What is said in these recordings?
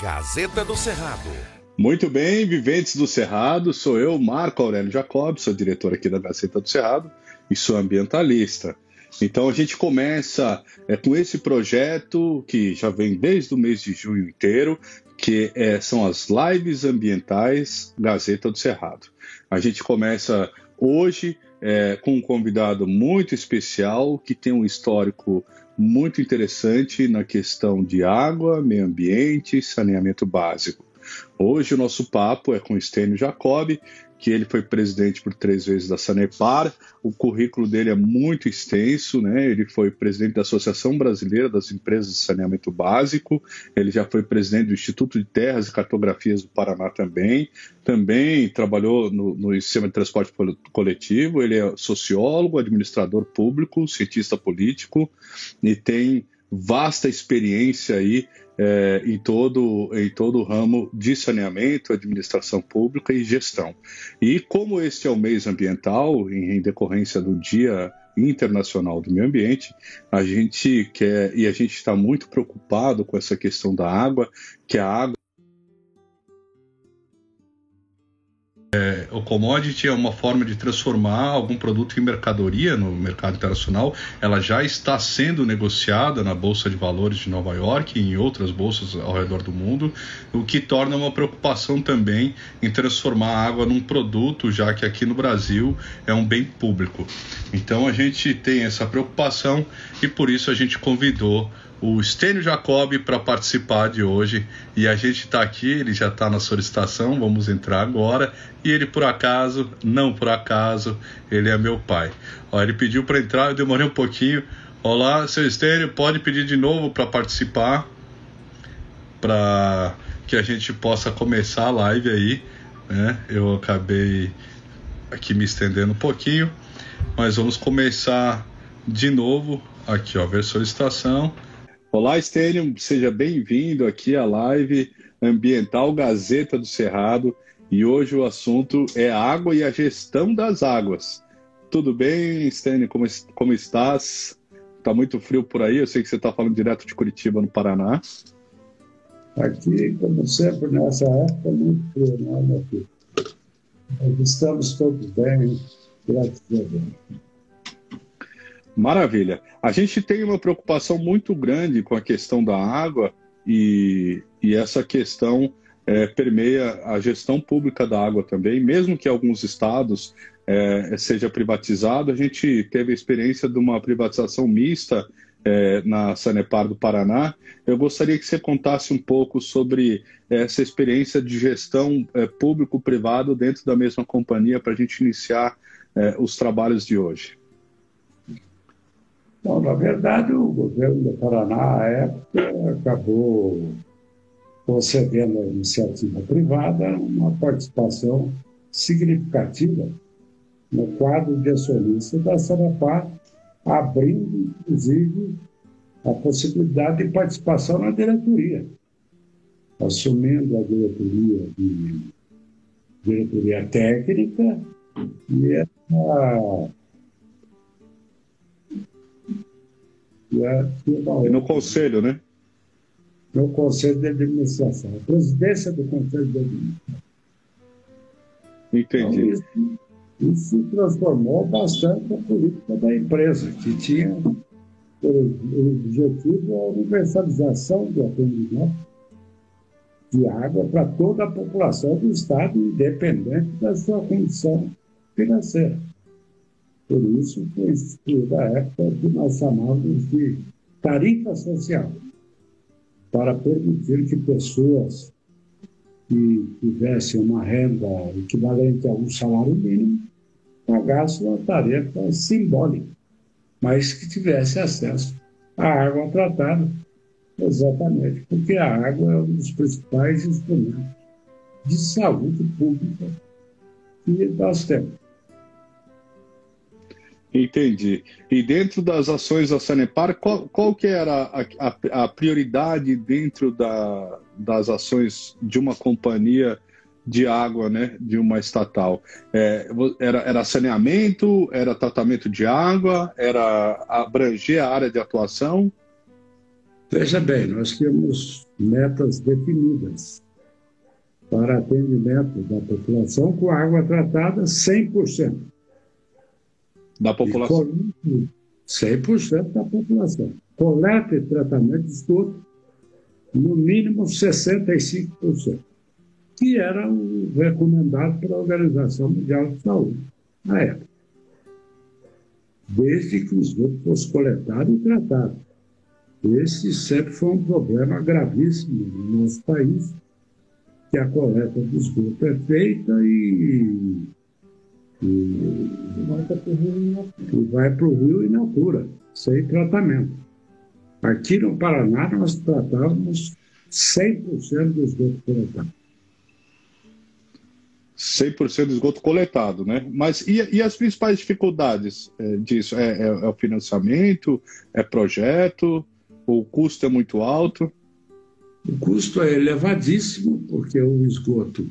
Gazeta do Cerrado. Muito bem, viventes do Cerrado, sou eu, Marco Aurélio Jacob, sou diretor aqui da Gazeta do Cerrado e sou ambientalista. Então a gente começa é, com esse projeto que já vem desde o mês de junho inteiro, que é, são as lives ambientais Gazeta do Cerrado. A gente começa hoje é, com um convidado muito especial que tem um histórico muito interessante na questão de água, meio ambiente e saneamento básico. Hoje o nosso papo é com Stênio Jacob, que ele foi presidente por três vezes da Sanepar. O currículo dele é muito extenso, né? Ele foi presidente da Associação Brasileira das Empresas de Saneamento Básico. Ele já foi presidente do Instituto de Terras e Cartografias do Paraná também. Também trabalhou no, no sistema de transporte coletivo. Ele é sociólogo, administrador público, cientista político e tem vasta experiência aí é, em, todo, em todo o ramo de saneamento, administração pública e gestão. E como este é o mês ambiental, em, em decorrência do Dia Internacional do Meio Ambiente, a gente quer e a gente está muito preocupado com essa questão da água, que a água o commodity é uma forma de transformar algum produto em mercadoria no mercado internacional. Ela já está sendo negociada na Bolsa de Valores de Nova York e em outras bolsas ao redor do mundo, o que torna uma preocupação também em transformar a água num produto, já que aqui no Brasil é um bem público. Então a gente tem essa preocupação e por isso a gente convidou o Stênio Jacob para participar de hoje. E a gente está aqui, ele já está na solicitação, vamos entrar agora. E ele, por acaso, não por acaso, ele é meu pai. Ó, ele pediu para entrar, eu demorei um pouquinho. Olá, seu Stênio, pode pedir de novo para participar, para que a gente possa começar a live aí. Né? Eu acabei aqui me estendendo um pouquinho, mas vamos começar de novo. Aqui, ó, ver solicitação. Olá, Stênio, seja bem-vindo aqui à live Ambiental Gazeta do Cerrado e hoje o assunto é água e a gestão das águas. Tudo bem, Stênio? Como, como estás? Tá muito frio por aí? Eu sei que você está falando direto de Curitiba, no Paraná. Aqui, como sempre, nessa época, muito frio, né, meu filho? estamos todos bem, graças a Deus. Maravilha. A gente tem uma preocupação muito grande com a questão da água e, e essa questão é, permeia a gestão pública da água também, mesmo que alguns estados é, seja privatizado. A gente teve a experiência de uma privatização mista é, na Sanepar do Paraná. Eu gostaria que você contasse um pouco sobre essa experiência de gestão é, público-privado dentro da mesma companhia para a gente iniciar é, os trabalhos de hoje. Bom, na verdade, o governo do Paraná, à época, acabou concedendo à iniciativa privada uma participação significativa no quadro de acionista da Sanepar, abrindo, inclusive, a possibilidade de participação na diretoria, assumindo a diretoria de diretoria técnica e essa E no conselho, né? No conselho de administração, a presidência do conselho de administração. Entendi. Então, isso, isso transformou bastante a política da empresa, que tinha o objetivo a universalização do atendimento de água para toda a população do Estado, independente da sua condição financeira. Por isso foi instituída a época que nós chamamos de tarifa social, para permitir que pessoas que tivessem uma renda equivalente a um salário mínimo pagassem uma tarefa simbólica, mas que tivesse acesso à água tratada, exatamente porque a água é um dos principais instrumentos de saúde pública que nós temos. Entendi. E dentro das ações da Sanepar, qual, qual que era a, a, a prioridade dentro da, das ações de uma companhia de água, né, de uma estatal? É, era, era saneamento, era tratamento de água, era abranger a área de atuação? Veja bem, nós tínhamos metas definidas para atendimento da população com água tratada 100%. Da população? 100% da população. Coleta e tratamento de esgoto, no mínimo 65%, que era o recomendado pela Organização Mundial de Saúde na época. Desde que o esgoto fosse coletado e tratado. Esse sempre foi um problema gravíssimo no nosso país, que a coleta do esgoto é feita e, e, e vai para o rio in natura, sem tratamento. Aqui no Paraná nós tratávamos 100% do esgoto coletado. 100% do esgoto coletado, né? Mas e, e as principais dificuldades é, disso? É, é, é, o financiamento? É projeto? O custo é muito alto? O custo é elevadíssimo, porque o esgoto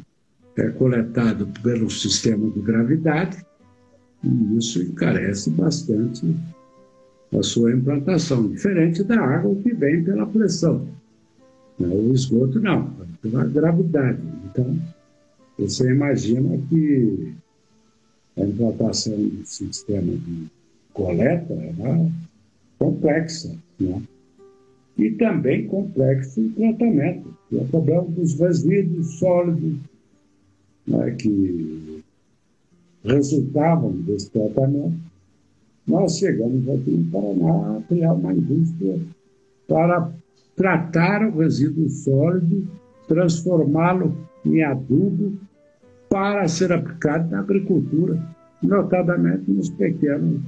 é coletado pelo sistema de gravidade, e isso encarece bastante a sua implantação, diferente da água que vem pela pressão. O esgoto não, pela gravidade. Então, você imagina que a implantação do sistema de coleta era complexa, né? e também complexo o tratamento. E o problema dos resíduos sólidos né, que resultavam desse tratamento. Nós chegamos aqui em Paraná a criar uma indústria para tratar o resíduo sólido, transformá-lo em adubo para ser aplicado na agricultura, notadamente nos pequenos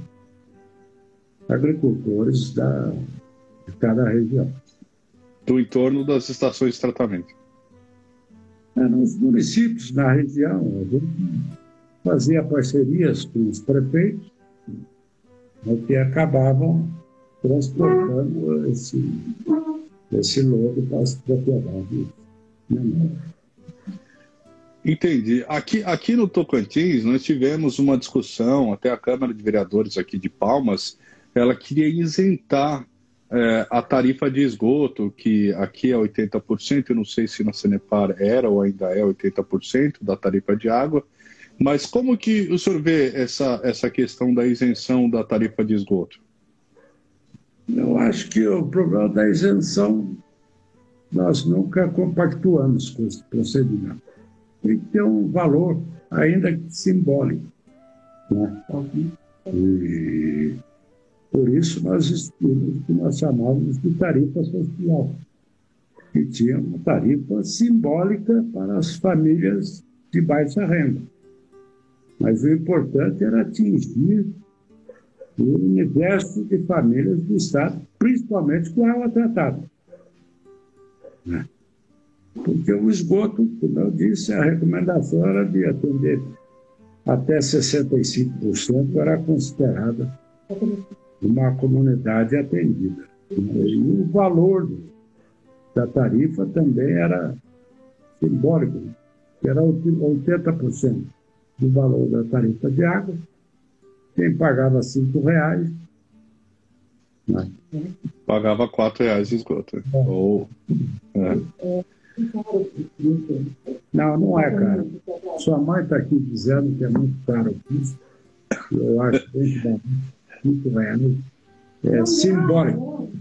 agricultores da, de cada região. Do entorno das estações de tratamento. É, nos municípios, na região, a gente fazia parcerias com os prefeitos, né, que acabavam transportando esse, esse lodo para as propriedades menores. Entendi. Aqui, aqui no Tocantins, nós tivemos uma discussão, até a Câmara de Vereadores aqui de Palmas, ela queria isentar é, a tarifa de esgoto, que aqui é 80%, eu não sei se na Sanepar era ou ainda é 80% da tarifa de água, mas como que o senhor vê essa, essa questão da isenção da tarifa de esgoto? Eu acho que o problema da isenção, nós nunca compactuamos com esse procedimento tem que ter um valor, ainda que simbólico. Né? E por isso nós existimos o que nós chamávamos de tarifa social, que tinha uma tarifa simbólica para as famílias de baixa renda. Mas o importante era atingir o universo de famílias do Estado, principalmente com água tratada. Né? Porque o esgoto, como eu disse, a recomendação era de atender até 65% era considerada uma comunidade atendida. E o valor da tarifa também era simbólico, que era 80% do valor da tarifa de água. Quem pagava R$ reais né? Pagava R$ reais de esgoto. É. Ou, é. Não, não é caro. Sua mãe está aqui dizendo que é muito caro. Eu acho que muito reais. É simbólico.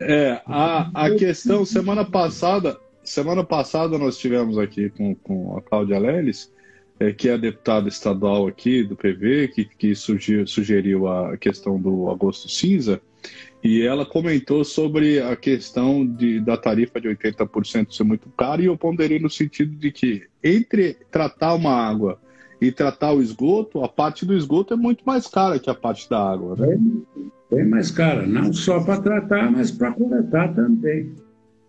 É, a, a questão, semana passada, semana passada nós tivemos aqui com, com a Cláudia Leles, é, que é a deputada estadual aqui do PV, que, que sugeriu, sugeriu a questão do agosto cinza, e ela comentou sobre a questão de, da tarifa de 80% ser muito cara, e eu ponderei no sentido de que entre tratar uma água e tratar o esgoto, a parte do esgoto é muito mais cara que a parte da água. Né? Bem, mais cara, não só para tratar, mas para coletar também.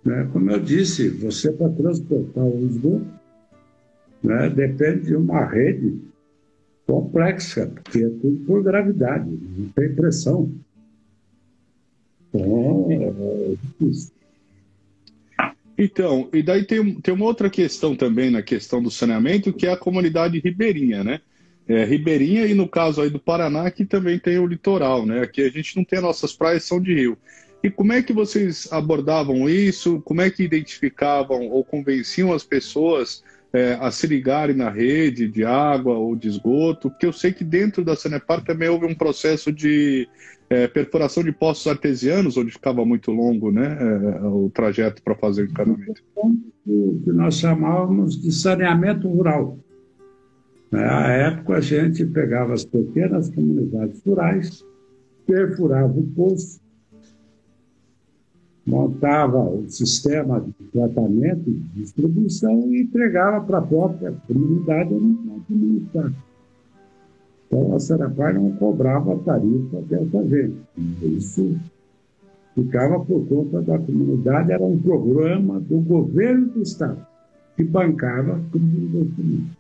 Né? Como eu disse, você para transportar o esgoto né, depende de uma rede complexa, porque é tudo por gravidade, não tem pressão. É, Então, e daí tem, tem uma outra questão também na questão do saneamento, que é a comunidade ribeirinha, né? É, ribeirinha e no caso aí do Paraná, que também tem o litoral, né? Aqui a gente não tem nossas praias, são de rio. E como é que vocês abordavam isso? Como é que identificavam ou convenciam as pessoas é, a se ligarem na rede de água ou de esgoto? Porque eu sei que dentro da Sanepar também houve um processo de é, perfuração de poços artesianos, onde ficava muito longo né, é, o trajeto para fazer o encanamento. Nós chamávamos de saneamento rural. Na época, a gente pegava as pequenas comunidades rurais, perfurava o poço, montava o sistema de tratamento e distribuição e entregava para a própria comunidade administrar. Então, a Serapar não cobrava tarifa dessa gente. Isso ficava por conta da comunidade, era um programa do governo do Estado que bancava o investimento.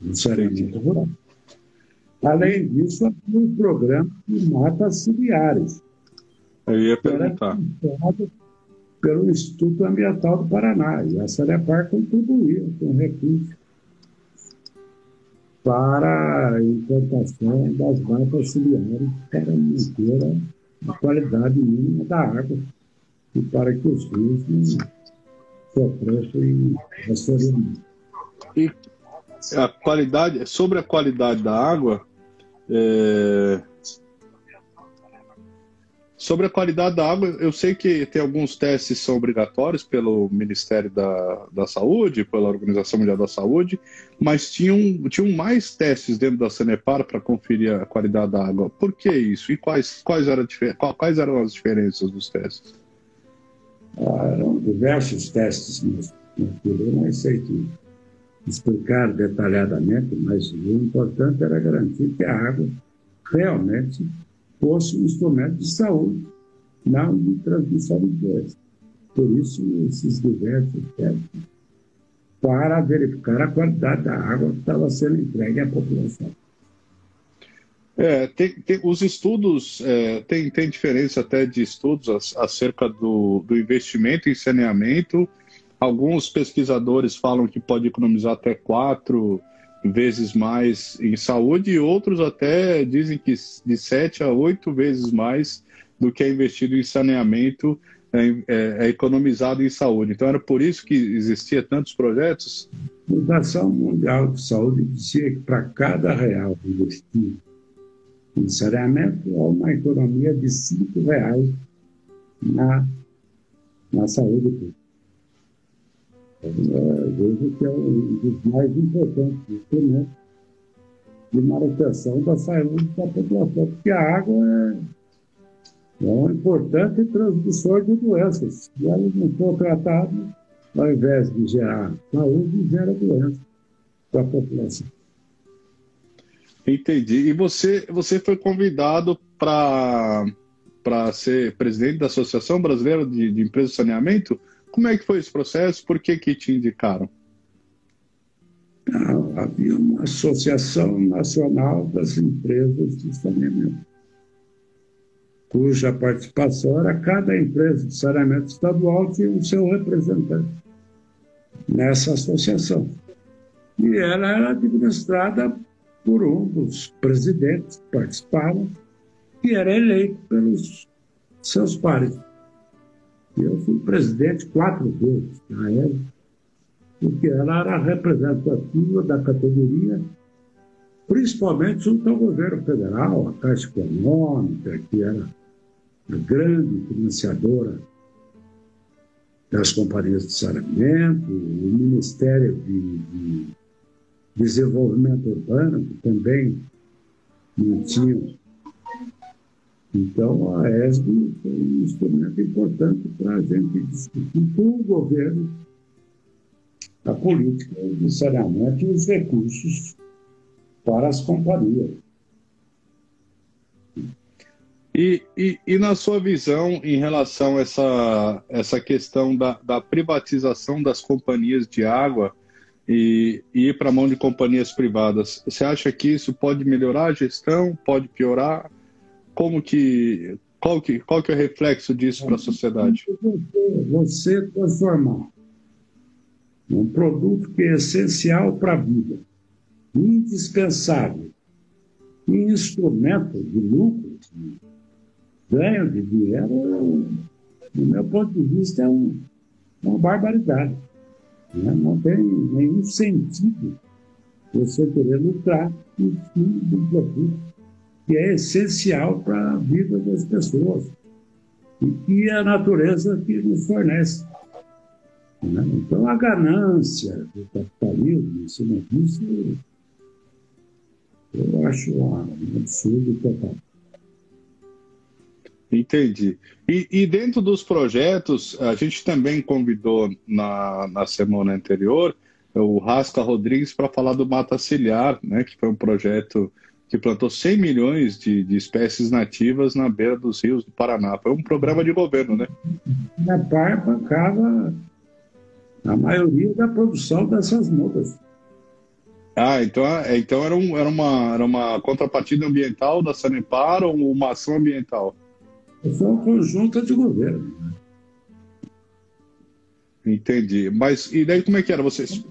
Isso era muito rural. Além disso, havia um programa de matas ciliares. Eu ia perguntar. Pelo Instituto Ambiental do Paraná. E a Sanepar contribuía com recursos para a implantação das matas ciliares para manter a qualidade mínima da água e para que os rios não sofressem assoreamento. E a qualidade, sobre a qualidade da água, é... sobre a qualidade da água, eu sei que tem alguns testes que são obrigatórios pelo Ministério da, da Saúde, pela Organização Mundial da Saúde, mas tinham, tinham mais testes dentro da Sanepar para conferir a qualidade da água. Por que isso? E quais, quais, eram, quais eram as diferenças dos testes? Ah, eram diversos testes, mas eu não sei explicar detalhadamente, mas o importante era garantir que a água realmente fosse um instrumento de saúde, não de transmissão de doença. Por isso, esses diversos testes para verificar a qualidade da água que estava sendo entregue à população. É, tem, tem, os estudos, é, tem, tem diferença até de estudos acerca do, do investimento em saneamento Alguns pesquisadores falam que pode economizar até quatro vezes mais em saúde e outros até dizem que de sete a oito vezes mais do que é investido em saneamento é, é, é economizado em saúde. Então era por isso que existia tantos projetos? A Fundação Mundial de Saúde dizia que para cada real investido em saneamento há uma economia de cinco reais na, na saúde pública é, vejo que é um dos mais importantes instrumentos de manutenção da saúde da população, porque a água é, é um importante transmissor de doenças. Se ela não for tratada, ao invés de gerar saúde, gera doença para a população. Entendi. E você, você foi convidado para ser presidente da Associação Brasileira de, de Empresas de Saneamento? Como é que foi esse processo? Por que, que te indicaram? Não, havia uma Associação Nacional das Empresas de Saneamento, cuja participação era cada empresa de saneamento estadual tinha o seu representante nessa associação. E ela era administrada por um dos presidentes que participavam, que era eleito pelos seus pares. Eu fui presidente quatro vezes na época, porque ela era representativa da categoria, principalmente junto ao governo federal, a Caixa Econômica, que era a grande financiadora das companhias de saneamento, o Ministério de, de Desenvolvimento Urbano, que também mantinha então, a ESB foi um instrumento importante para a gente discutir com o governo a política de saneamento e os recursos para as companhias. E, e, e, na sua visão em relação a essa, essa questão da, da privatização das companhias de água e, e ir para a mão de companhias privadas, você acha que isso pode melhorar a gestão, pode piorar? Como que qual que qual que é o reflexo disso para a sociedade? Você transformar um produto que é essencial para a vida, indispensável, em instrumento de lucro, ganho de dinheiro, do meu ponto de vista, é um, uma barbaridade. Né? Não tem nenhum sentido você querer lucrar em cima do produto que é essencial para a vida das pessoas e que a natureza que nos fornece. Né? Então, a ganância do capitalismo em cima disso, eu acho um absurdo total. Entendi. E, e, dentro dos projetos, a gente também convidou na, na semana anterior o Rasca Rodrigues para falar do Mata Ciliar, né, que foi um projeto que plantou 100 milhões de, de, espécies nativas na beira dos rios do Paraná. Foi um programa de governo, né? A PAR bancava a maioria da produção dessas mudas. Ah, então, é, então era, um, era, uma, era uma contrapartida ambiental da Sanepar ou uma ação ambiental? Foi uma conjunta de governo. Entendi. Mas e daí como é que era? Vocês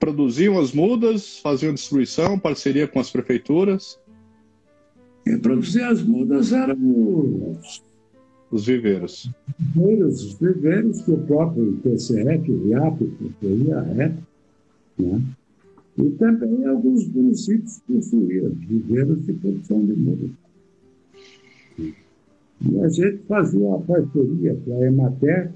produziam as mudas, faziam distribuição, parceria com as prefeituras? Quem produzia as mudas eram os, os viveiros. Os viveiros que o próprio TCF, o IAP, a época, né? E também alguns municípios possuíam viveiros de produção de mudas. E a gente fazia uma parceria com a Emater,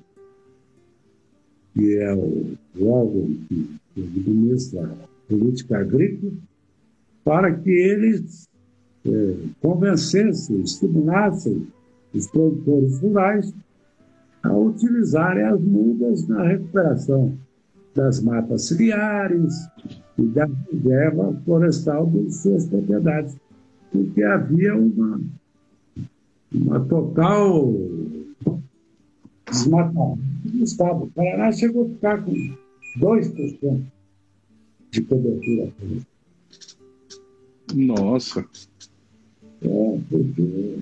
que é o órgão que administra a política agrícola, para que eles é, convencessem, estimulassem os produtores rurais a utilizarem as mudas na recuperação das matas ciliares e da reserva florestal de suas propriedades, porque havia uma, uma total desmatamento no Estado. O Paraná chegou a ficar com 2% de cobertura Nossa. É, porque...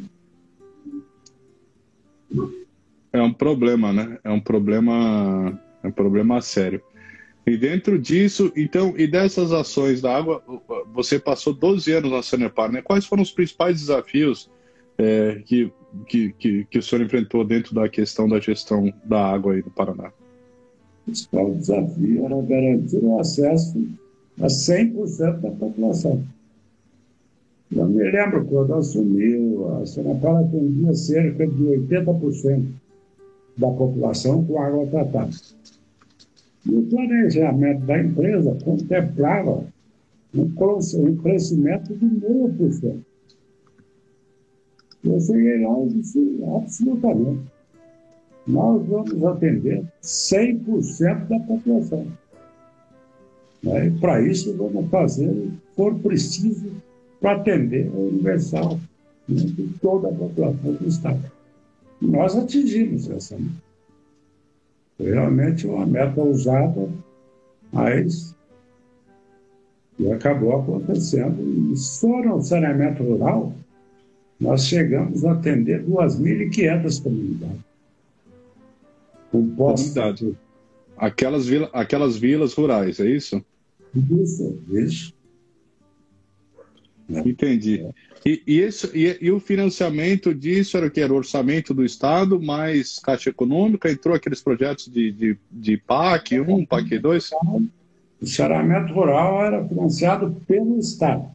É um problema, né? É um problema, é um problema sério. E dentro disso, então, e dessas ações da água, você passou 12 anos na Sanepar, né? Quais foram os principais desafios é, que, que, que, que o senhor enfrentou dentro da questão da gestão da água aí no Paraná? Principal desafio era garantir o acesso a 100% da população. Eu me lembro quando assumiu, a Senapar atendia cerca de 80% da população com água tratada. E o planejamento da empresa contemplava um crescimento de meio por cento. Eu cheguei lá e disse absolutamente nós vamos atender 100% da população. Né? E para isso vamos fazer o que for preciso para atender o universal né, de toda a população do Estado. E nós atingimos essa meta. Realmente uma meta usada, mas que acabou acontecendo. E só no saneamento rural, nós chegamos a atender 2.500 comunidades comunidade. Aquelas, vila, aquelas vilas rurais, é isso? Isso, isso. Entendi. E, e, esse, e, e, o financiamento disso era o que? Era o orçamento do Estado, mais Caixa Econômica? Entrou aqueles projetos de, de, de PAC 1, PAC 2? O saneamento rural era financiado pelo Estado.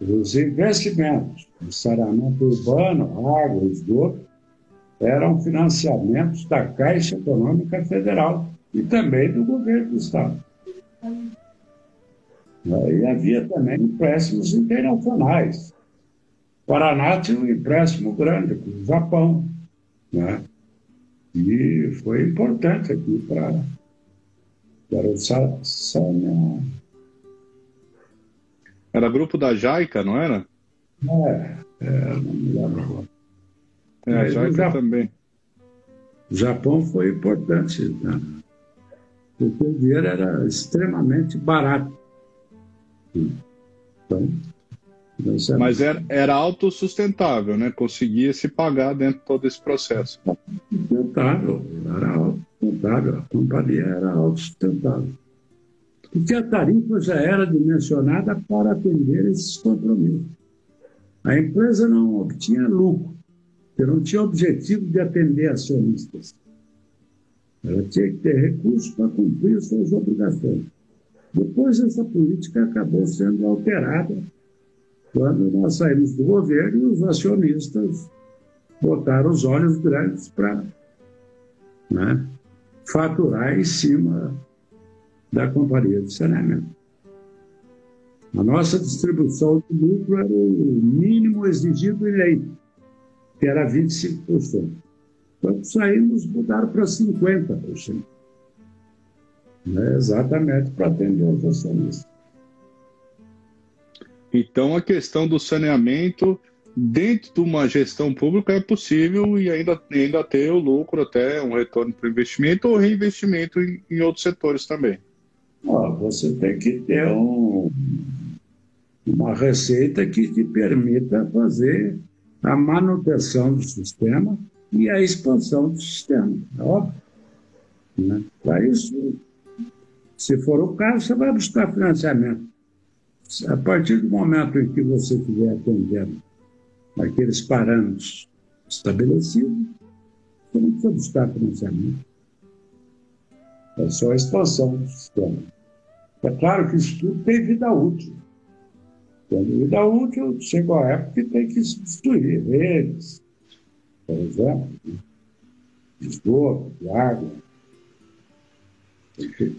Os investimentos do saneamento urbano, água, esgoto, eram financiamentos da Caixa Econômica Federal e também do governo do Estado. E havia também empréstimos internacionais. O Paraná tinha um empréstimo grande com o Japão, né? E foi importante aqui para, o saneamento. Era grupo da Jaica, não era? É, é não me lembro agora. É, a Jaica também. O Japão foi importante, né? porque o dinheiro era extremamente barato. Então, Mas era, era autossustentável, né? Conseguia se pagar dentro de todo esse processo. Sustentável, era autossustentável. A companhia era autossustentável. Porque a tarifa já era dimensionada para atender esses compromissos. A empresa não obtinha lucro, porque não tinha objetivo de atender acionistas. Ela tinha que ter recursos para cumprir suas obrigações. Depois, essa política acabou sendo alterada quando nós saímos do governo e os acionistas botaram os olhos grandes para né, faturar em cima da companhia de saneamento. A nossa distribuição de lucro era o mínimo exigido em lei, que era 25%. Quando saímos, mudaram para 50%. Né? Exatamente para atender os acionistas. Então, a questão do saneamento dentro de uma gestão pública é possível e ainda, ainda ter o lucro, até um retorno para o investimento ou reinvestimento em, em outros setores também. você tem que ter um, uma receita que te permita fazer a manutenção do sistema e a expansão do sistema, é óbvio. Né? Para isso, se for o caso, você vai buscar financiamento. A partir do momento em que você estiver atendendo aqueles parâmetros estabelecidos, você não precisa buscar financiamento. É só a expansão do sistema. É claro que isso tudo tem vida útil. Tem vida útil, chega a época que tem que substituir redes, por exemplo, de esgoto, de água.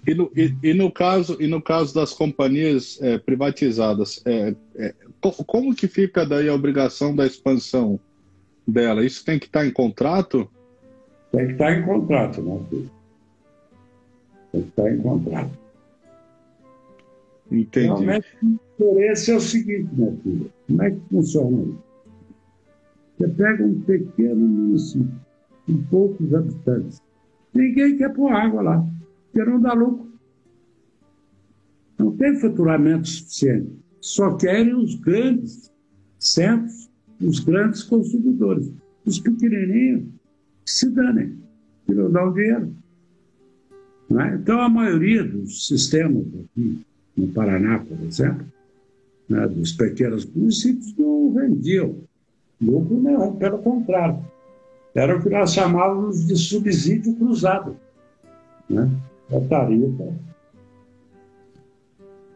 E no, e, e no, caso, e no caso das companhias é, privatizadas, é, é, como que fica daí a obrigação da expansão dela? Isso tem que estar em contrato? Tem que estar em contrato, né, filho? Tem que estar em contrato. Entendi. Realmente, o interesse é o seguinte, meu filho. Como é que funciona isso? Você pega um pequeno município, com poucos habitantes. Ninguém quer pôr água lá porque não dá lucro. Não tem faturamento suficiente. Só querem os grandes centros, os grandes consumidores. Os pequenininhos que se danem, que não dão dinheiro. É? Então, a maioria dos sistemas aqui, no Paraná, por exemplo, né, dos pequenos municípios, não vendiam lucro nenhum, pelo contrário. Era o que nós chamávamos de subsídio cruzado. Né? a tarifa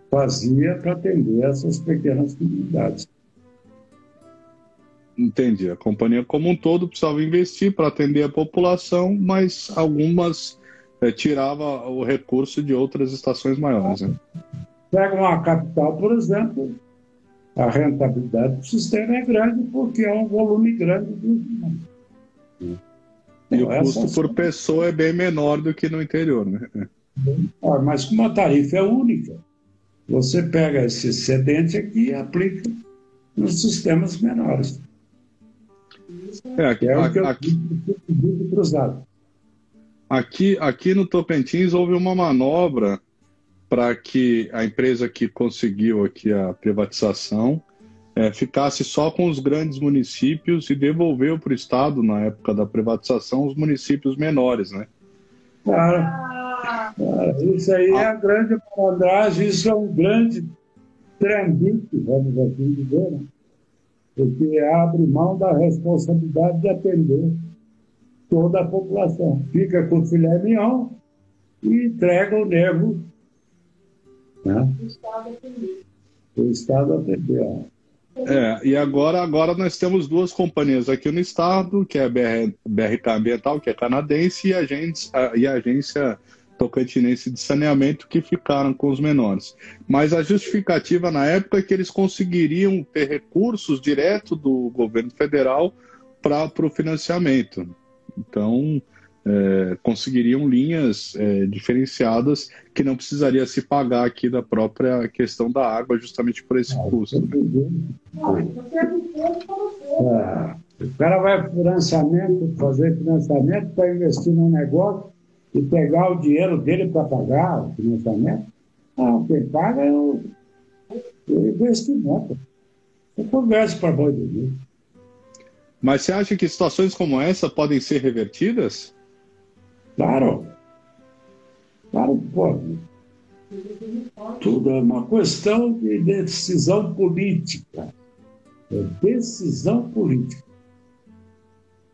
fazia para atender essas pequenas comunidades. Entendi. A companhia como um todo precisava investir para atender a população, mas algumas é, tirava o recurso de outras estações maiores. Né? Pega uma capital, por exemplo, a rentabilidade do sistema é grande porque é um volume grande de e o custo por pessoa é bem menor do que no interior, né? mas com uma tarifa é única, você pega esse excedente aqui e aplica nos sistemas menores. É, aqui, é o que aqui, eu cruzado. Aqui, aqui no Tocantins houve uma manobra para que a empresa que conseguiu aqui a privatização é, ficasse só com os grandes municípios e devolveu para o Estado, na época da privatização, os municípios menores, né? Claro. claro. Isso aí é a grande malandragem, isso é um grande trambite, vamos assim dizer, né? porque abre mão da responsabilidade de atender toda a população. Fica com o filé mignon e entrega o nervo. Né? O Estado atender. O Estado. É, e agora, agora nós temos duas companhias aqui no estado, que é a BR, BRK Ambiental, que é canadense, e a, agência, e a agência tocantinense de saneamento, que ficaram com os menores. Mas a justificativa na época é que eles conseguiriam ter recursos direto do governo federal para o financiamento. Então, é, conseguiriam linhas é, diferenciadas que não precisaria se pagar aqui da própria questão da água, justamente por esse custo. É, o cara vai financiamento, fazer financiamento para investir no negócio e pegar o dinheiro dele para pagar o financiamento. Ah, quem paga é o, o investimento. Você conversa para boi do Mas você acha que situações como essa podem ser revertidas? Claro. Claro que pode. Tudo é uma questão de decisão política. é decisão política.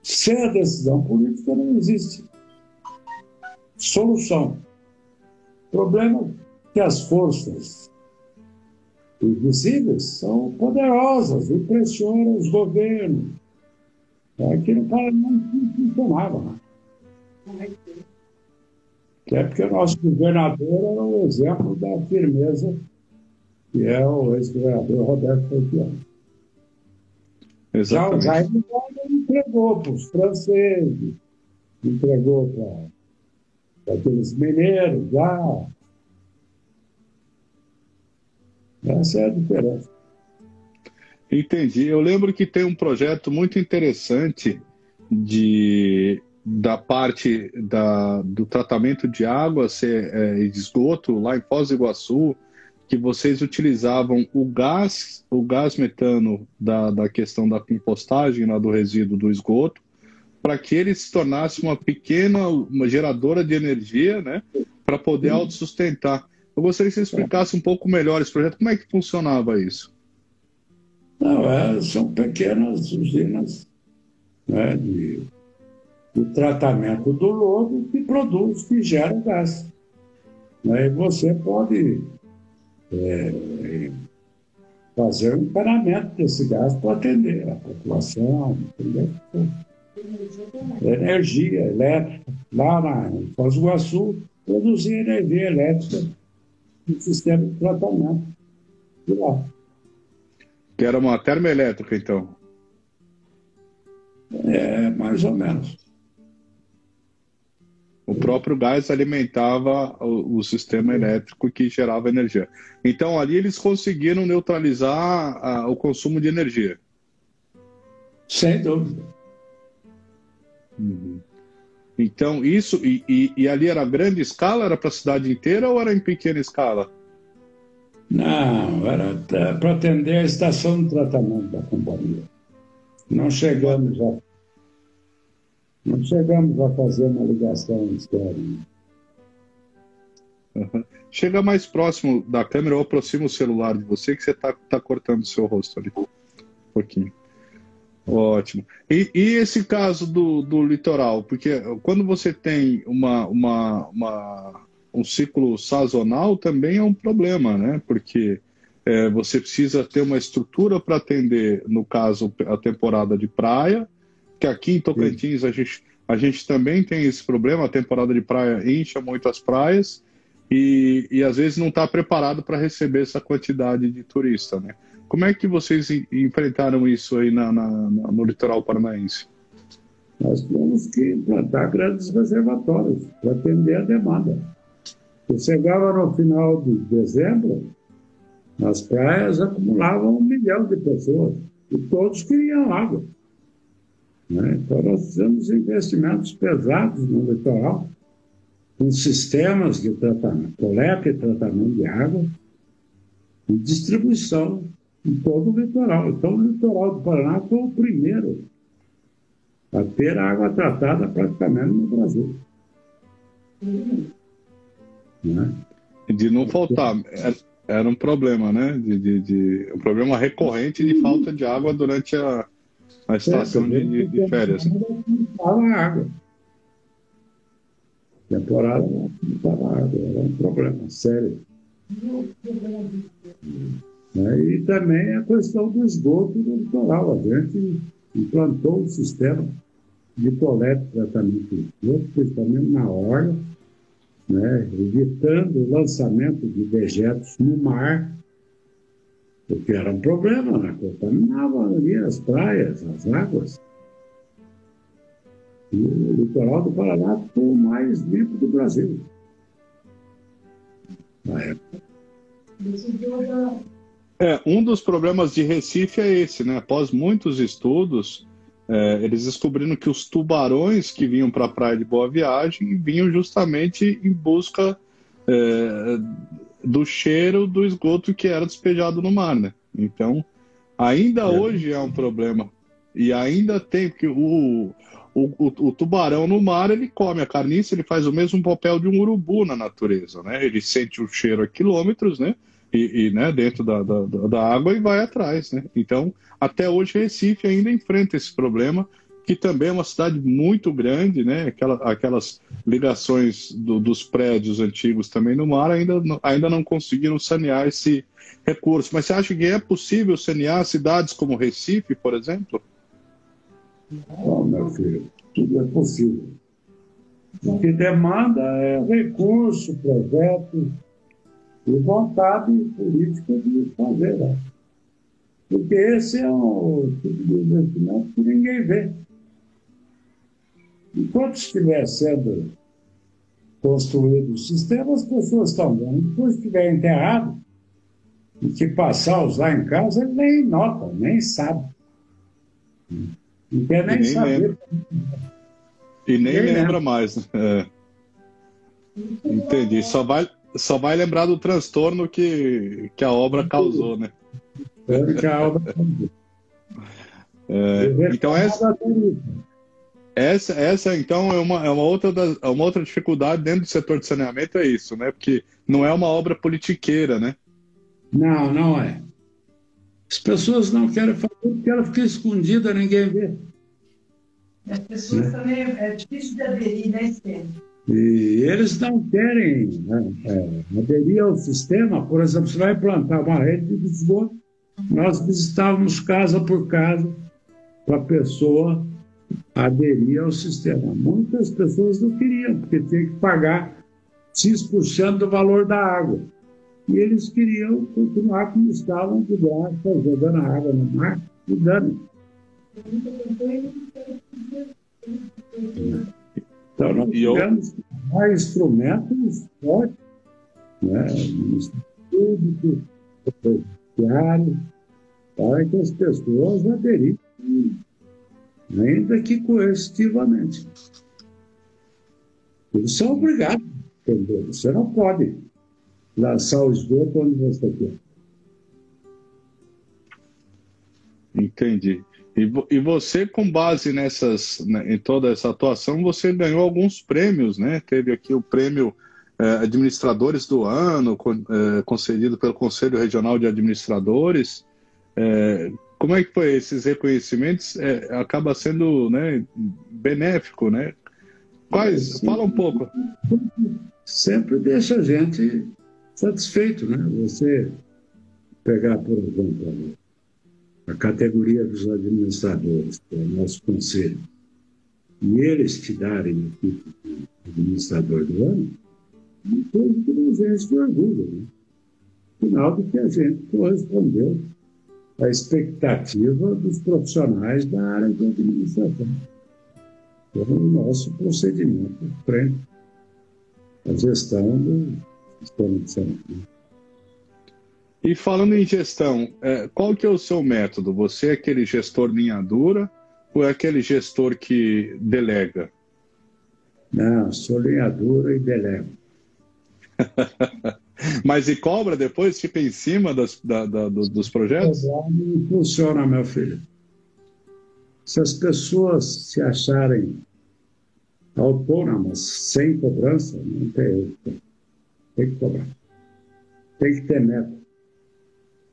Sem a decisão política não existe solução. O problema é que as forças invisíveis são poderosas e pressionam os governos. Aquilo cara não funcionava. Né? É porque o nosso governador era um exemplo da firmeza que é o ex-governador Roberto Fortiano. Já o Jaime entregou para os franceses, entregou para aqueles mineiros lá. Essa é a diferença. Entendi. Eu lembro que tem um projeto muito interessante de da parte da, do tratamento de água é, e de esgoto lá em Foz do Iguaçu, que vocês utilizavam o gás, o gás metano da, da questão da compostagem lá do resíduo do esgoto, para que ele se tornasse uma pequena uma geradora de energia, né, para poder autossustentar. Eu gostaria que você explicasse um pouco melhor esse projeto, como é que funcionava isso? Não, é, são pequenas usinas né, de, de tratamento do lodo que produz, que gera gás. Né, e você pode é, fazer um encanamento desse gás para atender a população, entendeu? Energia elétrica. Lá na, Foz do Iguaçu, produzir energia elétrica no sistema de tratamento de lá. Que era uma termoelétrica, então? É, mais ou menos. O próprio gás alimentava o, o, sistema elétrico que gerava energia. Então, ali eles conseguiram neutralizar a, o consumo de energia. Sem dúvida. Uhum. Então, isso, e, e, e, ali era grande escala? Era para a cidade inteira ou era em pequena escala? Não, era para atender a estação de tratamento da companhia. Não chegamos a não chegamos a fazer uma ligação externa. Uhum. Chega mais próximo da câmera ou aproxima o celular de você que você está tá cortando o seu rosto ali. Um pouquinho. Ótimo. E, e, esse caso do, do litoral? Porque quando você tem uma, uma, uma, um ciclo sazonal, também é um problema, né? Porque é, você precisa ter uma estrutura para atender, no caso, a temporada de praia, que aqui em Tocantins a gente, a gente também tem esse problema, a temporada de praia incha muito as praias e, e às vezes não está preparado para receber essa quantidade de turista, né? Como é que vocês enfrentaram isso aí na, na, no litoral paranaense? Nós temos que implantar grandes reservatórios para atender a demanda. Eu chegava no final de dezembro, nas praias acumulavam um milhão de pessoas e todos queriam água. Né? Então, nós fizemos investimentos pesados no litoral, com sistemas de tratamento, coleta e tratamento de água e distribuição em todo o litoral. Então, o litoral do Paraná foi o primeiro a ter água tratada praticamente no Brasil. Né? De não faltar. Era um problema, né? De, de, de, um problema recorrente de falta de água durante a, a estação de, de, de férias. Não água. Temporada não estava água, era um problema sério. Né? E também a questão do esgoto no litoral. A gente implantou um sistema de coleta e tratamento de esgoto, principalmente na orla, né? evitando o lançamento de dejetos no mar, porque era um problema, né? contaminava ali as praias, as águas. E o litoral do Paraná foi o mais limpo do Brasil. Na época. É, um dos problemas de Recife é esse, né? Após muitos estudos, é, eles descobriram que os tubarões que vinham para a praia de Boa Viagem vinham justamente em busca é, do cheiro do esgoto que era despejado no mar, né? Então, ainda é. hoje é um problema. E ainda tem, porque o, o, o, o, tubarão no mar, ele come a carniça, ele faz o mesmo papel de um urubu na natureza, né? Ele sente o cheiro a quilômetros, né? e, e né, dentro da, da, da, água e vai atrás. Né? Então, até hoje, Recife ainda enfrenta esse problema, que também é uma cidade muito grande, né? Aquela, aquelas ligações do, dos prédios antigos também no mar ainda, ainda não conseguiram sanear esse recurso. Mas você acha que é possível sanear cidades como Recife, por exemplo? Não, meu filho, tudo é possível. O que demanda é recurso, projeto e vontade política de fazer. Né? Porque esse é o tipo de investimento que ninguém vê. Enquanto estiver sendo construído o sistema, as pessoas estão vendo. Depois estiver enterrado, e que passar a usar em casa, ele nem nota, nem sabe. Não quer nem, nem saber. Lembra. E nem, lembra, lembra mais. Né? É. Entendi. Só vai, só vai lembrar do transtorno que, que a obra causou, né? Que a obra causou. É, então essa, essa, essa então é uma, é uma outra das, é uma outra dificuldade dentro do setor de saneamento é isso, né? Porque não é uma obra politiqueira, né? Não, não é. As pessoas não querem fazer porque ela fica escondida, ninguém vê. As pessoas né? também é difícil de aderir, né? E eles não querem né, é, aderir ao sistema. Por exemplo, você vai plantar uma rede de esgoto, nós visitávamos casa por casa para a pessoa aderir ao sistema. Muitas pessoas não queriam, porque tinha que pagar X% do valor da água. E eles queriam continuar como estavam de graça, jogando água no mar e dando. Então, nós tivemos mais instrumentos fortes, né, público, judiciário, para que as pessoas aderissem, ainda que coercitivamente. Eles são obrigados, entendeu? Você não pode lançar o esgoto onde você quer. Entendi. E, e você, com base nessas, né, em toda essa atuação, você ganhou alguns prêmios, né? Teve aqui o prêmio eh, Administradores do Ano, con, eh, concedido pelo Conselho Regional de Administradores. Eh, como é que foi esses reconhecimentos? acaba sendo né, benéfico, né? Quais? Fala um pouco. Sempre deixa a gente satisfeito, né? Você pegar, por exemplo, a categoria dos administradores, que é o nosso conselho, e eles te darem o título de administrador do ano, é uma coisa que nos enche de orgulho, né? Final do que a gente correspondeu à expectativa dos profissionais da área de administração. Então, o nosso procedimento frente à gestão do sistema de saúde. E falando em gestão, é, qual que é o seu método? Você é aquele gestor linha dura ou é aquele gestor que delega? Não, sou linha dura e delego. Mas e cobra depois? Fica em cima das, da, da, dos projetos? Não funciona, meu filho. Se as pessoas se acharem autônomas, sem cobrança, não tem, tem que cobrar. Tem que ter meta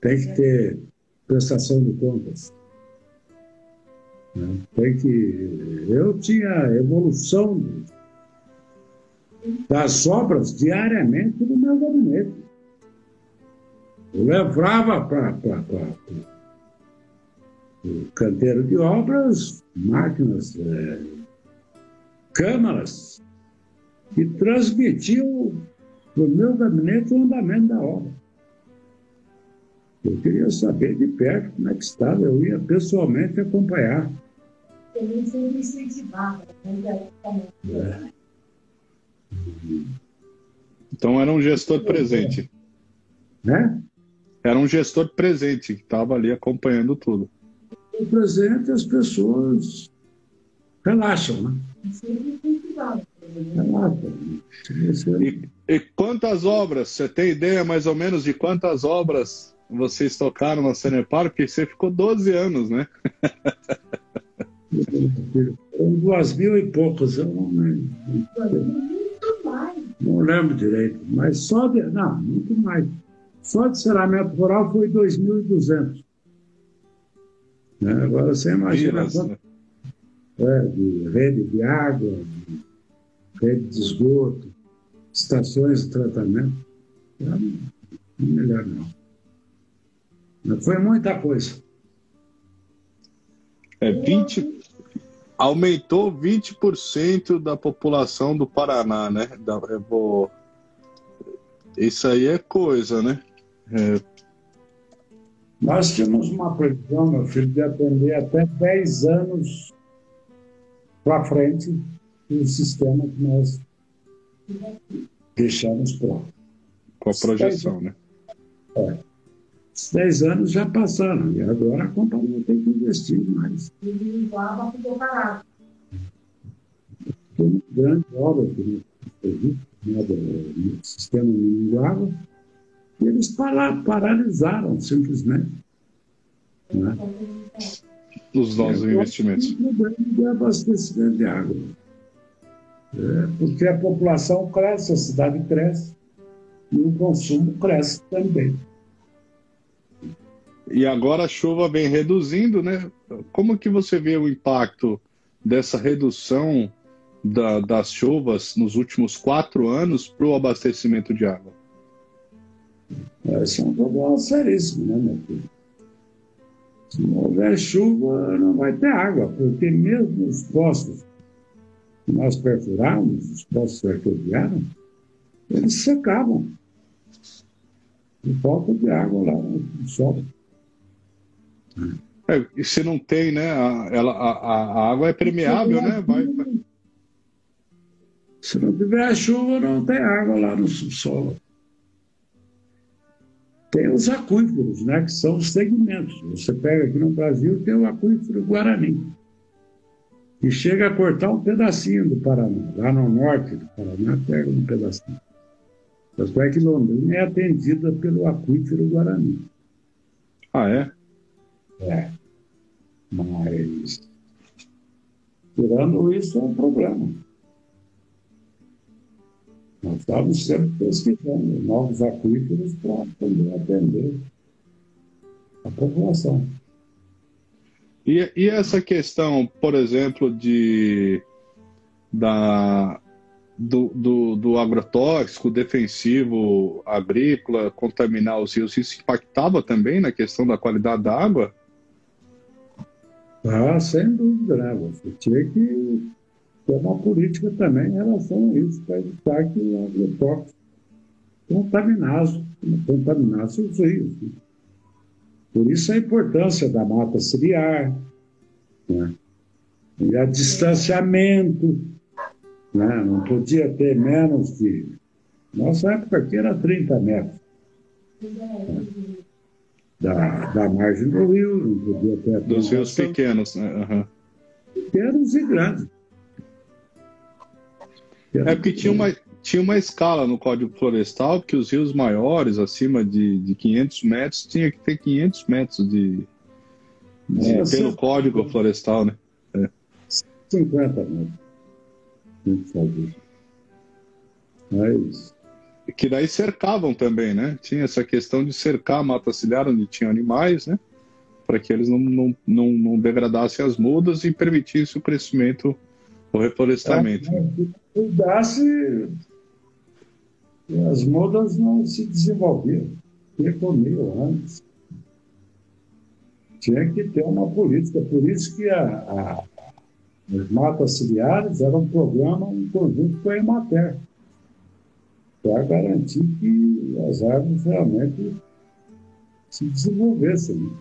tem que ter prestação de contas. Né? Tem que. Eu tinha evolução das obras diariamente no meu gabinete. Eu levava para o canteiro de obras máquinas, é, câmaras, e transmitiam para o meu gabinete o andamento da obra. Eu queria saber de perto como é que estava, eu ia pessoalmente acompanhar. Ele sempre incentivava, né? É. Então era um gestor presente. Né? Era um gestor presente, que estava ali acompanhando tudo. O presente as pessoas relaxam, né? Relaxam. E, e quantas obras? Você tem ideia mais ou menos de quantas obras vocês tocaram na Sanepar, porque você ficou 12 anos, né? Duas mil e poucos, eu não. Não lembro direito, mas só de. Não, muito mais. Só de saneamento rural foi 2.200. Né? Agora você imagina quanto, é, de rede de água, de rede de esgoto, estações de tratamento. Não, não é melhor não. Foi muita coisa. É 20, aumentou 20% da população do Paraná, né? Eu vou... Isso aí é coisa, né? É... Nós tínhamos uma previsão, meu filho, de atender até 10 anos para frente o sistema que nós deixamos pronto. Com a projeção, né? É. 10 anos já passaram, e agora a companhia tem que investir mais. E o ficou parado. Tem uma grande obra que né, do sistema Minguaba, e eles paralisaram simplesmente. Né? Os novos é, investimentos. O problema de abastecimento de água. É, porque a população cresce, a cidade cresce, e o consumo cresce também. E agora a chuva vem reduzindo, né? Como que você vê o impacto dessa redução da, das chuvas nos últimos quatro anos para o abastecimento de água? Esse é um problema seríssimo, né, meu filho? Se não houver chuva, não vai ter água, porque mesmo os postos que nós perfuramos, os postos artesianos, eles secavam. Por falta de água lá solo. É, e se não tem, né? A, ela, a, a água é permeável, né? Vai, vai. Se não tiver chuva, não tem água lá no subsolo. Tem os aquíferos, né, que são os segmentos. Você pega aqui no Brasil, tem o aquífero Guarani, que chega a cortar um pedacinho do Paraná. Lá no norte do Paraná, pega um pedacinho. Tanto é que Londrina é atendida pelo aquífero Guarani. Ah, é? É. Mas, tirando isso, é um problema. Nós estamos sempre pesquisando novos aquíferos para poder atender a população. E, e, essa questão, por exemplo, de da, do, do, do agrotóxico defensivo agrícola contaminar os rios, isso impactava também na questão da qualidade da água? Ah, sem dúvida, né? Você tinha que ter uma política também em relação a isso, para evitar que o agrotóxico contaminasse, contaminasse os rios. Né? Por isso a importância da mata ciliar, né? e a distanciamento, né? não podia ter menos de. Nossa época aqui era 30 metros. Né? Da, da margem do rio, não podia ter Dos rios pequenos, né? Uhum. Pequenos e grandes. é porque tinha uma, tinha uma escala no Código Florestal que os rios maiores, acima de, de 500 metros, tinha que ter 500 metros de, de é, pelo Código Florestal, né? É. 50 metros. Mas que daí cercavam também, né? Tinha essa questão de cercar a mata ciliar onde tinha animais, né? Para que eles não, não, não, não, degradassem as mudas e permitissem o crescimento, o reflorestamento. É? Cuidasse as mudas não se desenvolviam, comiam antes. Tinha que ter uma política, por isso que a, a, as matas ciliares eram um programa em conjunto com a Emater para garantir que as árvores realmente se desenvolvessem.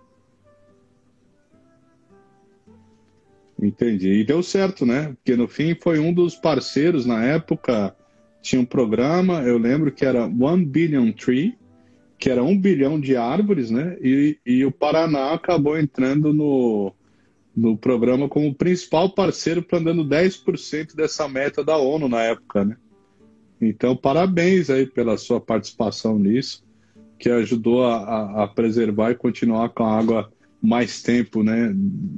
Entendi. E deu certo, né? Porque no fim foi um dos parceiros na época. Tinha um programa, eu lembro que era One Billion Tree, que era um bilhão de árvores, né? E, e o Paraná acabou entrando no, no programa como principal parceiro, plantando 10% dessa meta da ONU na época, né? Então, parabéns aí pela sua participação nisso, que ajudou a, a preservar e continuar com a água mais tempo né,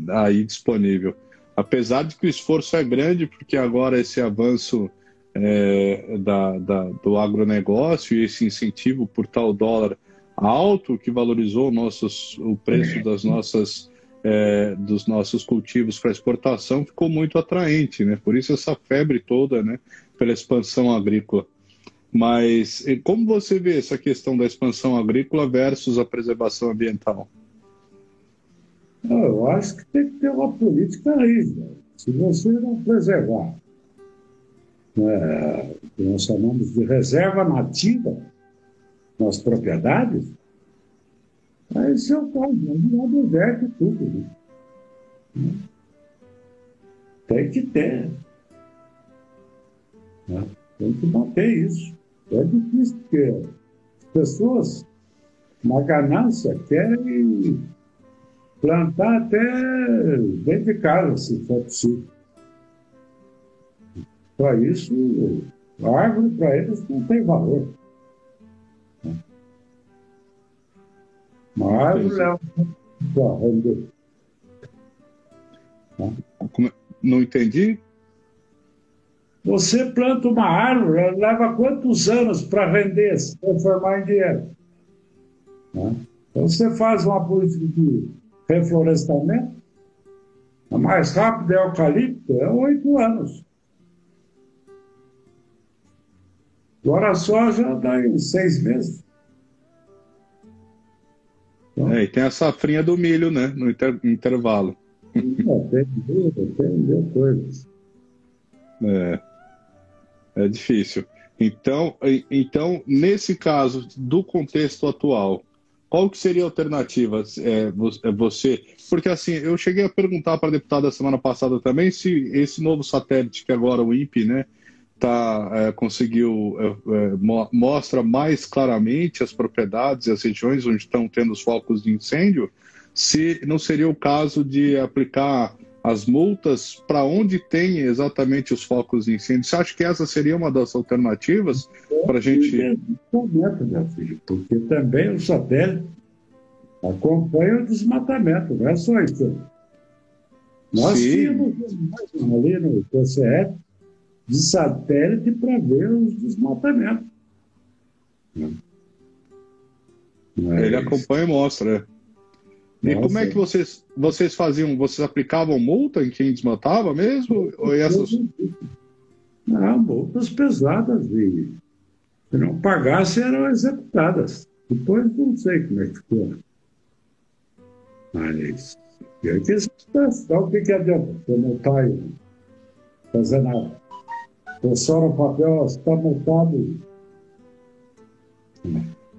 aí disponível. Apesar de que o esforço é grande, porque agora esse avanço é, da, da, do agronegócio e esse incentivo por tal dólar alto que valorizou nossos, o preço das nossas é, dos nossos cultivos para exportação ficou muito atraente, né? Por isso essa febre toda, né? Pela expansão agrícola. Mas como você vê essa questão da expansão agrícola versus a preservação ambiental? Eu acho que tem que ter uma política rígida. Se você não preservar que nós chamamos de reserva nativa nas propriedades, aí seu caso, não deserto tudo. Né? Tem que ter. Né? Tem que manter isso. É difícil, porque as pessoas, na ganância, querem plantar até dentro de casa, se for possível. Para isso, a árvore para eles não tem valor. Uma árvore é para render. É? Não entendi? Você planta uma árvore, leva quantos anos para render, se transformar em dinheiro? Né? Então você faz uma política de reflorestamento, a mais rápida é eucalipto, é oito anos. Agora a soja dá em seis meses. É, e tem a safrinha do milho, né? No inter intervalo. É, tem milho, tem mil coisas. É. É difícil. Então, então, nesse caso, do contexto atual, qual que seria a alternativa? É, é, você, porque assim, eu cheguei a perguntar para a deputada semana passada também se esse novo satélite que agora o INPE, né, tá, é, conseguiu é, é mostra mais claramente as propriedades e as regiões onde estão tendo os focos de incêndio, se não seria o caso de aplicar as multas para onde tem exatamente os focos de incêndio. Você acha que essa seria uma das alternativas para a gente. Porque também o satélite acompanha o desmatamento, não é só isso. Nós Sim. tínhamos ali no TCF de satélite para ver os desmatamentos. É Ele acompanha e mostra. E Nossa. como é que vocês, vocês faziam? Vocês aplicavam multa em quem desmatava mesmo? Ou essas... Não, multas pesadas. E se não pagasse, eram executadas. Depois não sei como é que ficou. Mas eu quis testar o que, que adianta. Você não está aí fazendo nada. Só no papel, está multado.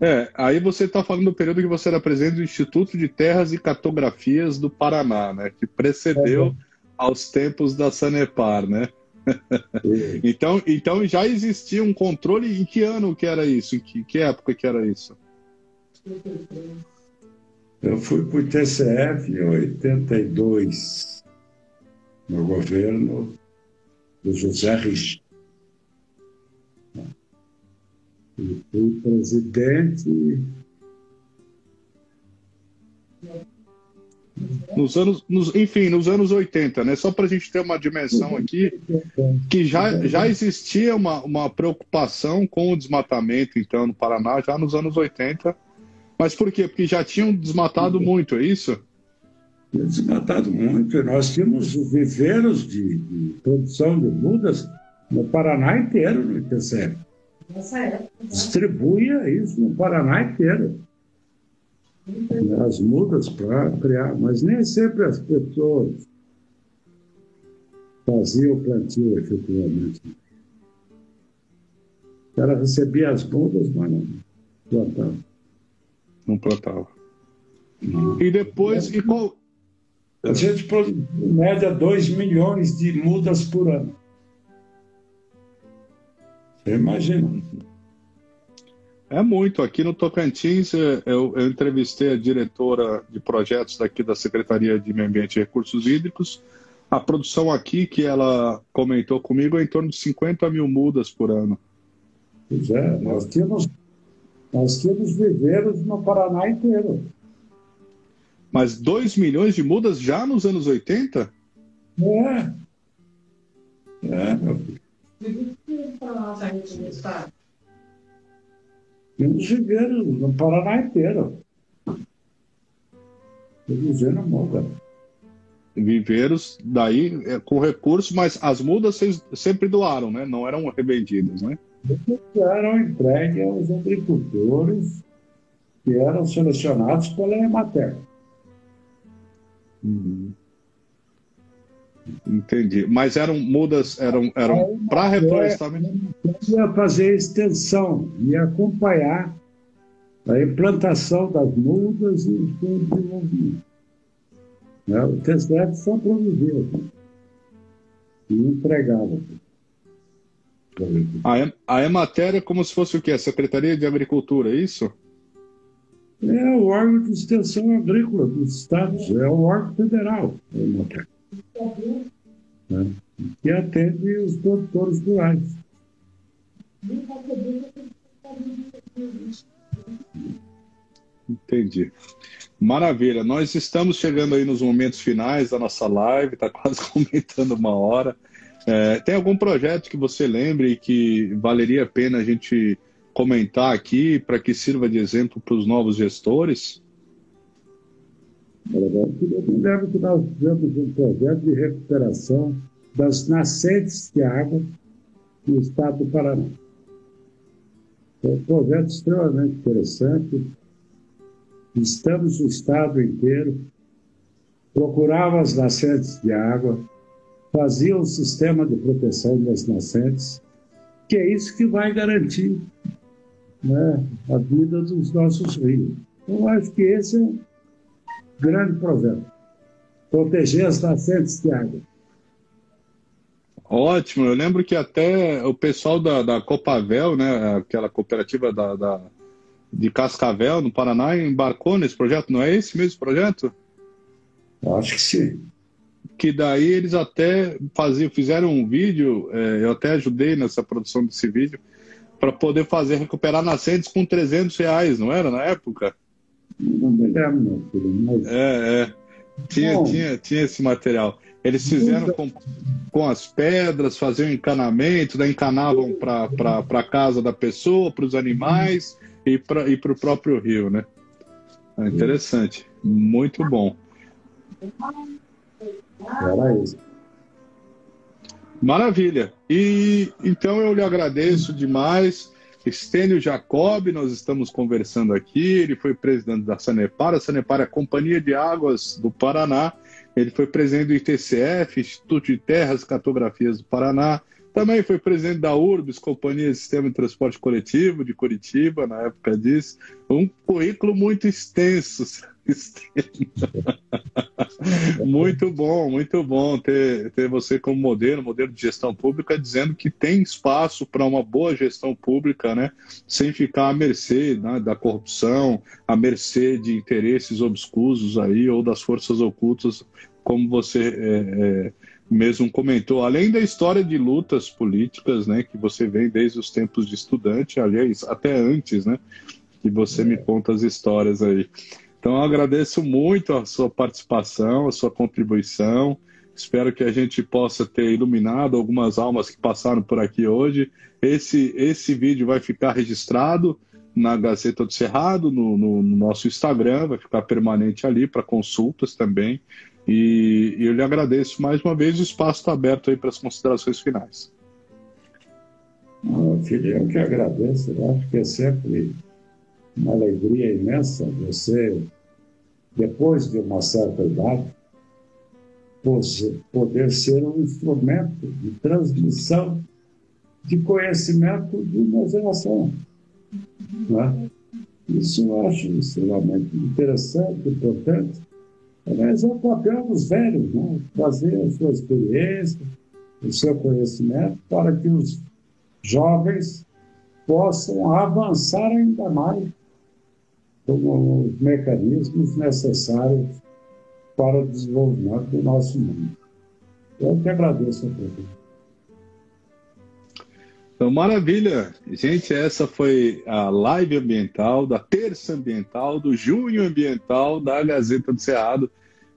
É, aí você está falando do período que você era presidente do Instituto de Terras e Cartografias do Paraná, né? Que precedeu uhum. aos tempos da Sanepar, né? então, então já existia um controle. Em que ano que era isso? Em que, que época que era isso? Eu fui para o TCF em 82, no governo do José Rich. Fui presidente. Nos anos, nos, enfim, nos anos 80, né? Só para a gente ter uma dimensão aqui, que já, já existia uma, uma preocupação com o desmatamento, então, no Paraná, já nos anos 80. Mas por quê? Porque já tinham desmatado muito, é isso? Desmatado muito. Nós tínhamos viveiros de, de produção de mudas no Paraná inteiro, no ITCF. Distribua isso no Paraná inteiro. As mudas para criar, mas nem sempre as pessoas faziam o plantio efetivamente. O cara recebia as mudas, mas não plantava. Não plantava. Não. E depois, e qual... A gente produz, em média, 2 milhões de mudas por ano. Você imagina. É muito. Aqui no Tocantins, é, eu, eu, entrevistei a diretora de projetos daqui da Secretaria de Meio Ambiente e Recursos Hídricos. A produção aqui, que ela comentou comigo, é em torno de 50 mil mudas por ano. Pois é, nós tínhamos, nós tínhamos viveiros no Paraná inteiro. Mas 2 milhões de mudas já nos anos 80? É. É, Temos viveiros no Paraná inteiro. Produzindo muda. Viveiros, daí é, com recurso, mas as mudas vocês sempre doaram, né? Não eram revendidas, né? Eram entregues aos agricultores que eram selecionados pela Emater. Uhum. Entendi. Mas eram mudas, eram, eram para reflorestamento? Ia fazer extensão e acompanhar a implantação das mudas e o seu desenvolvimento. Né? O TCF só produzia e entregava. A, a Emater é como se fosse o quê? A Secretaria de Agricultura, é isso? É o órgão de extensão agrícola dos estados, é o órgão federal, a Emater. Né? Que atende os produtores rurais. Entendi. Maravilha. Nós estamos chegando aí nos momentos finais da nossa live, está quase comentando uma hora. É, tem algum projeto que você lembre que valeria a pena a gente comentar aqui para que sirva de exemplo para os novos gestores? Eu lembro que nós fizemos um projeto de recuperação das nascentes de água no estado do Paraná. É um projeto extremamente interessante. Estamos no estado inteiro, procurava as nascentes de água, fazia um sistema de proteção das nascentes, que é isso que vai garantir né, a vida dos nossos rios. Então, acho que esse é grande projeto. Proteger as nascentes de água. Ótimo, eu lembro que até o pessoal da, da Copavel, né, aquela cooperativa da, da, de Cascavel, no Paraná, embarcou nesse projeto, não é esse mesmo projeto? Acho que sim. Que daí eles até faziam, fizeram um vídeo, é, eu até ajudei nessa produção desse vídeo, para poder fazer recuperar nascentes com 300 reais, não era na época? É, é. Tinha, tinha, tinha esse material. Eles fizeram com, com as pedras, faziam encanamento, daí encanavam para a casa da pessoa, para os animais e para e o próprio rio, né? É interessante, muito bom. Era isso. Maravilha. E então eu lhe agradeço demais. Estênio Jacob, nós estamos conversando aqui. Ele foi presidente da Sanepar. A Sanepar é a Companhia de Águas do Paraná. Ele foi presidente do ITCF, Instituto de Terras e Cartografias do Paraná. Também foi presidente da URBS, Companhia de Sistema de Transporte Coletivo de Curitiba, na época disso. Um currículo muito extenso. muito bom, muito bom ter, ter você como modelo, modelo de gestão pública, dizendo que tem espaço para uma boa gestão pública, né? Sem ficar à mercê né, da corrupção, à mercê de interesses obscusos aí ou das forças ocultas, como você é, é, mesmo comentou, além da história de lutas políticas, né, que você vem desde os tempos de estudante, aliás, até antes, né, que você me conta as histórias aí. Então, eu agradeço muito a sua participação, a sua contribuição. Espero que a gente possa ter iluminado algumas almas que passaram por aqui hoje. Esse, esse vídeo vai ficar registrado na Gazeta do Cerrado, no, no, no nosso Instagram, vai ficar permanente ali para consultas também. E, e eu lhe agradeço mais uma vez, o espaço está aberto aí para as considerações finais. Oh, filho, eu que agradeço, eu acho que é sempre uma alegria imensa você, depois de uma certa idade, poder ser um instrumento de transmissão de conhecimento de uma geração. Né? Isso eu acho extremamente interessante, importante, Aliás, é o papel dos velhos, né? trazer a sua experiência, o seu conhecimento, para que os jovens possam avançar ainda mais com os mecanismos necessários para o desenvolvimento do nosso mundo. Eu que agradeço a todos. Então, maravilha! Gente, essa foi a live ambiental, da terça ambiental, do junho ambiental da Gazeta do Cerrado,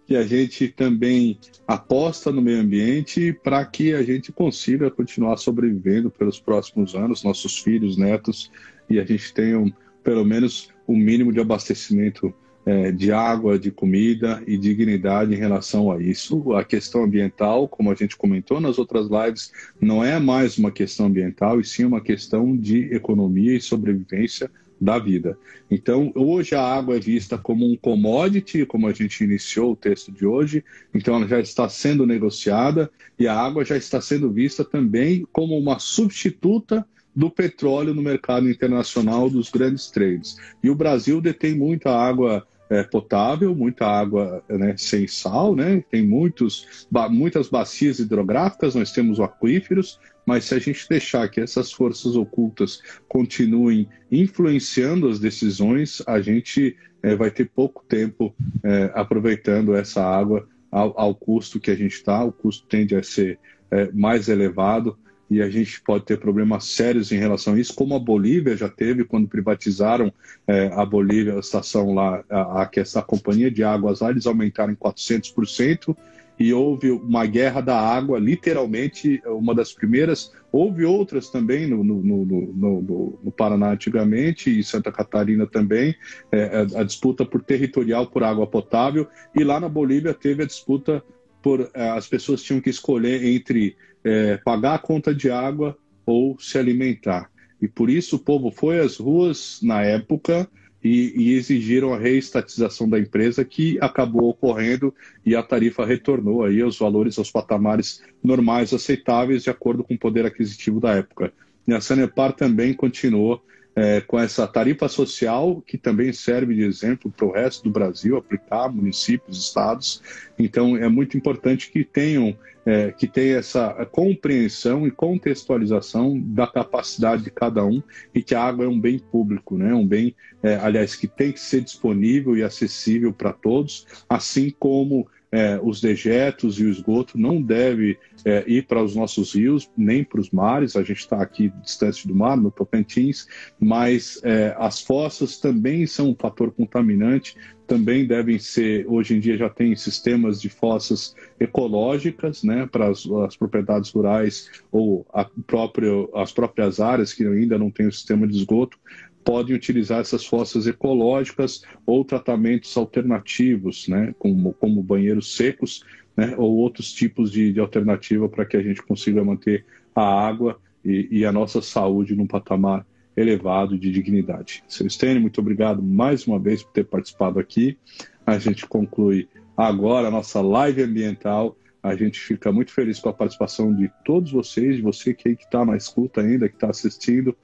que a gente também aposta no meio ambiente para que a gente consiga continuar sobrevivendo pelos próximos anos, nossos filhos, netos, e a gente tenha um, pelo menos o mínimo de abastecimento é, de água, de comida e dignidade em relação a isso. A questão ambiental, como a gente comentou nas outras lives, não é mais uma questão ambiental, e sim uma questão de economia e sobrevivência da vida. Então, hoje a água é vista como um commodity, como a gente iniciou o texto de hoje, então ela já está sendo negociada e a água já está sendo vista também como uma substituta do petróleo no mercado internacional dos grandes trades. E o Brasil detém muita água é, potável, muita água né, sem sal, né? tem muitos, ba muitas bacias hidrográficas, nós temos aquíferos, mas se a gente deixar que essas forças ocultas continuem influenciando as decisões, a gente é, vai ter pouco tempo é, aproveitando essa água ao, ao, custo que a gente está, o custo tende a ser é, mais elevado e a gente pode ter problemas sérios em relação a isso, como a Bolívia já teve quando privatizaram é, a Bolívia, a estação lá, a, a, essa companhia de águas lá, eles aumentaram em 400% e houve uma guerra da água, literalmente uma das primeiras. Houve outras também no, no, no, no Paraná antigamente e Santa Catarina também, é, a, a disputa por territorial por água potável e lá na Bolívia teve a disputa por é, as pessoas tinham que escolher entre é, pagar a conta de água ou se alimentar. E por isso o povo foi às ruas na época e, e, exigiram a reestatização da empresa, que acabou ocorrendo e a tarifa retornou aí aos valores, aos patamares normais aceitáveis de acordo com o poder aquisitivo da época. E a Sanepar também continuou é, com essa tarifa social, que também serve de exemplo para o resto do Brasil, aplicar municípios, estados. Então, é muito importante que tenham, é, que tenha essa compreensão e contextualização da capacidade de cada um e que a água é um bem público, né? um bem, é, aliás, que tem que ser disponível e acessível para todos, assim como é, os dejetos e o esgoto não deve é, ir para os nossos rios, nem para os mares. A gente está aqui distante do mar, no Tocantins, mas é, as fossas também são um fator contaminante. Também devem ser, hoje em dia já tem sistemas de fossas ecológicas, né, para as, as propriedades rurais ou a própria, as próprias áreas que ainda não têm o sistema de esgoto, podem utilizar essas fossas ecológicas ou tratamentos alternativos, né, como, como banheiros secos, né, ou outros tipos de, de alternativa para que a gente consiga manter a água e, e, a nossa saúde num patamar elevado de dignidade. Seu Stênio, muito obrigado mais uma vez por ter participado aqui. A gente conclui agora a nossa live ambiental. A gente fica muito feliz com a participação de todos vocês, de você que está na escuta ainda, que está assistindo.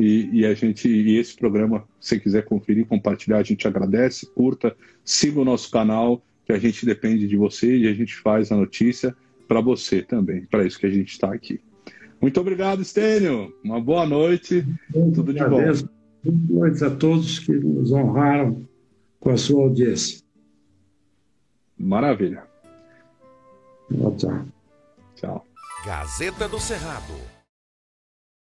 E, e, a gente, e esse programa, se quiser conferir, compartilhar, a gente agradece, curta, siga o nosso canal, que a gente depende de você e a gente faz a notícia para você também. Para isso que a gente está aqui. Muito obrigado, Estênio. Uma boa noite. Muito Tudo de bom. Boa noite a todos que nos honraram com a sua audiência. Maravilha. Tchau. Tchau. Gazeta do Cerrado